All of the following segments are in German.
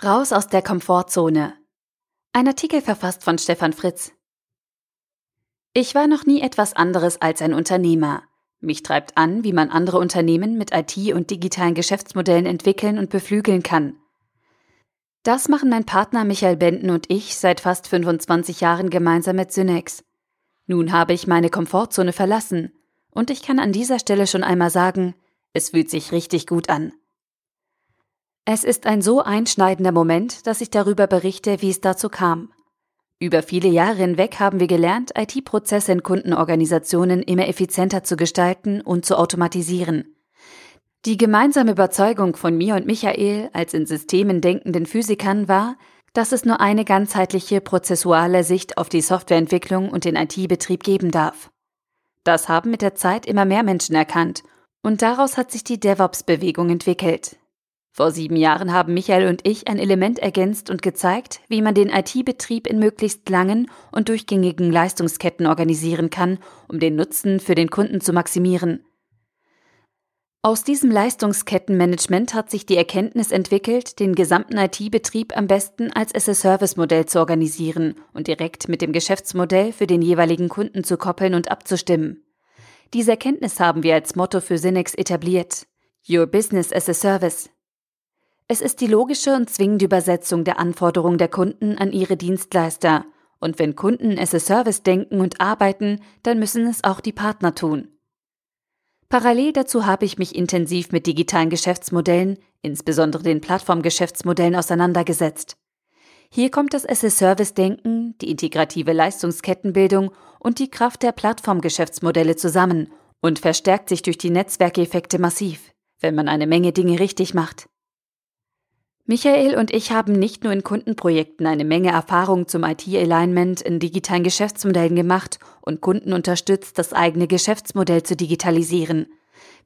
Raus aus der Komfortzone. Ein Artikel verfasst von Stefan Fritz. Ich war noch nie etwas anderes als ein Unternehmer. Mich treibt an, wie man andere Unternehmen mit IT und digitalen Geschäftsmodellen entwickeln und beflügeln kann. Das machen mein Partner Michael Benden und ich seit fast 25 Jahren gemeinsam mit Synex. Nun habe ich meine Komfortzone verlassen und ich kann an dieser Stelle schon einmal sagen, es fühlt sich richtig gut an. Es ist ein so einschneidender Moment, dass ich darüber berichte, wie es dazu kam. Über viele Jahre hinweg haben wir gelernt, IT-Prozesse in Kundenorganisationen immer effizienter zu gestalten und zu automatisieren. Die gemeinsame Überzeugung von mir und Michael als in Systemen denkenden Physikern war, dass es nur eine ganzheitliche prozessuale Sicht auf die Softwareentwicklung und den IT-Betrieb geben darf. Das haben mit der Zeit immer mehr Menschen erkannt und daraus hat sich die DevOps-Bewegung entwickelt, vor sieben Jahren haben Michael und ich ein Element ergänzt und gezeigt, wie man den IT-Betrieb in möglichst langen und durchgängigen Leistungsketten organisieren kann, um den Nutzen für den Kunden zu maximieren. Aus diesem Leistungskettenmanagement hat sich die Erkenntnis entwickelt, den gesamten IT-Betrieb am besten als as-a-Service-Modell zu organisieren und direkt mit dem Geschäftsmodell für den jeweiligen Kunden zu koppeln und abzustimmen. Diese Erkenntnis haben wir als Motto für Synex etabliert. Your Business as a Service. Es ist die logische und zwingende Übersetzung der Anforderungen der Kunden an ihre Dienstleister. Und wenn Kunden as a Service denken und arbeiten, dann müssen es auch die Partner tun. Parallel dazu habe ich mich intensiv mit digitalen Geschäftsmodellen, insbesondere den Plattformgeschäftsmodellen, auseinandergesetzt. Hier kommt das as-a-Service-Denken, die integrative Leistungskettenbildung und die Kraft der Plattformgeschäftsmodelle zusammen und verstärkt sich durch die Netzwerkeffekte massiv, wenn man eine Menge Dinge richtig macht. Michael und ich haben nicht nur in Kundenprojekten eine Menge Erfahrung zum IT-Alignment in digitalen Geschäftsmodellen gemacht und Kunden unterstützt, das eigene Geschäftsmodell zu digitalisieren.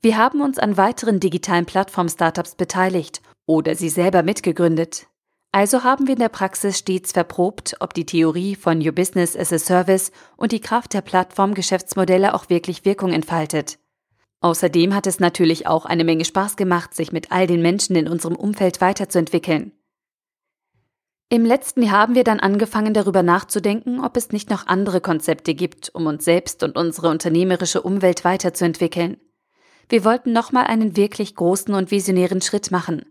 Wir haben uns an weiteren digitalen Plattform-Startups beteiligt oder sie selber mitgegründet. Also haben wir in der Praxis stets verprobt, ob die Theorie von Your Business as a Service und die Kraft der Plattform-Geschäftsmodelle auch wirklich Wirkung entfaltet. Außerdem hat es natürlich auch eine Menge Spaß gemacht, sich mit all den Menschen in unserem Umfeld weiterzuentwickeln. Im letzten Jahr haben wir dann angefangen darüber nachzudenken, ob es nicht noch andere Konzepte gibt, um uns selbst und unsere unternehmerische Umwelt weiterzuentwickeln. Wir wollten nochmal einen wirklich großen und visionären Schritt machen.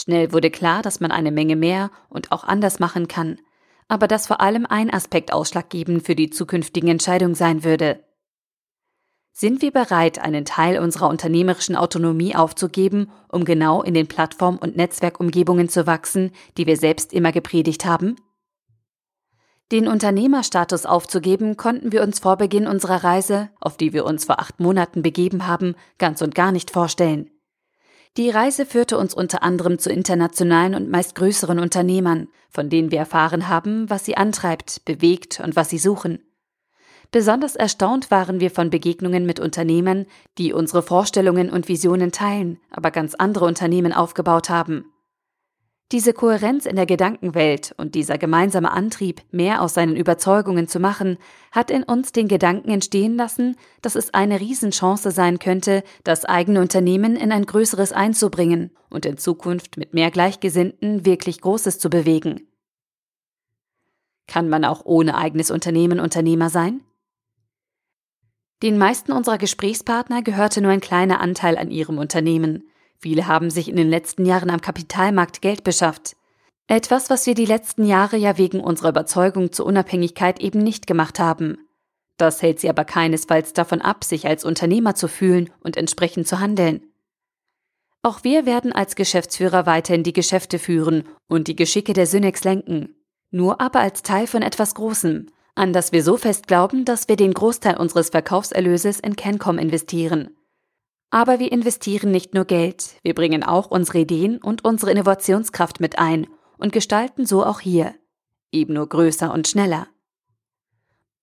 Schnell wurde klar, dass man eine Menge mehr und auch anders machen kann, aber dass vor allem ein Aspekt ausschlaggebend für die zukünftigen Entscheidungen sein würde. Sind wir bereit, einen Teil unserer unternehmerischen Autonomie aufzugeben, um genau in den Plattform- und Netzwerkumgebungen zu wachsen, die wir selbst immer gepredigt haben? Den Unternehmerstatus aufzugeben, konnten wir uns vor Beginn unserer Reise, auf die wir uns vor acht Monaten begeben haben, ganz und gar nicht vorstellen. Die Reise führte uns unter anderem zu internationalen und meist größeren Unternehmern, von denen wir erfahren haben, was sie antreibt, bewegt und was sie suchen. Besonders erstaunt waren wir von Begegnungen mit Unternehmen, die unsere Vorstellungen und Visionen teilen, aber ganz andere Unternehmen aufgebaut haben. Diese Kohärenz in der Gedankenwelt und dieser gemeinsame Antrieb, mehr aus seinen Überzeugungen zu machen, hat in uns den Gedanken entstehen lassen, dass es eine Riesenchance sein könnte, das eigene Unternehmen in ein größeres einzubringen und in Zukunft mit mehr Gleichgesinnten wirklich Großes zu bewegen. Kann man auch ohne eigenes Unternehmen Unternehmer sein? Den meisten unserer Gesprächspartner gehörte nur ein kleiner Anteil an ihrem Unternehmen. Viele haben sich in den letzten Jahren am Kapitalmarkt Geld beschafft. Etwas, was wir die letzten Jahre ja wegen unserer Überzeugung zur Unabhängigkeit eben nicht gemacht haben. Das hält sie aber keinesfalls davon ab, sich als Unternehmer zu fühlen und entsprechend zu handeln. Auch wir werden als Geschäftsführer weiterhin die Geschäfte führen und die Geschicke der Synex lenken. Nur aber als Teil von etwas Großem, an das wir so fest glauben, dass wir den Großteil unseres Verkaufserlöses in Cancom investieren. Aber wir investieren nicht nur Geld, wir bringen auch unsere Ideen und unsere Innovationskraft mit ein und gestalten so auch hier, eben nur größer und schneller.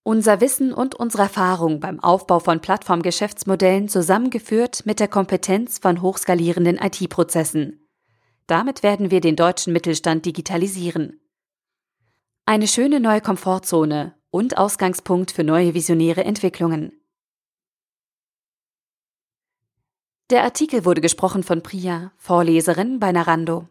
Unser Wissen und unsere Erfahrung beim Aufbau von Plattformgeschäftsmodellen zusammengeführt mit der Kompetenz von hochskalierenden IT-Prozessen. Damit werden wir den deutschen Mittelstand digitalisieren. Eine schöne neue Komfortzone und Ausgangspunkt für neue visionäre Entwicklungen. Der Artikel wurde gesprochen von Priya, Vorleserin bei Narando.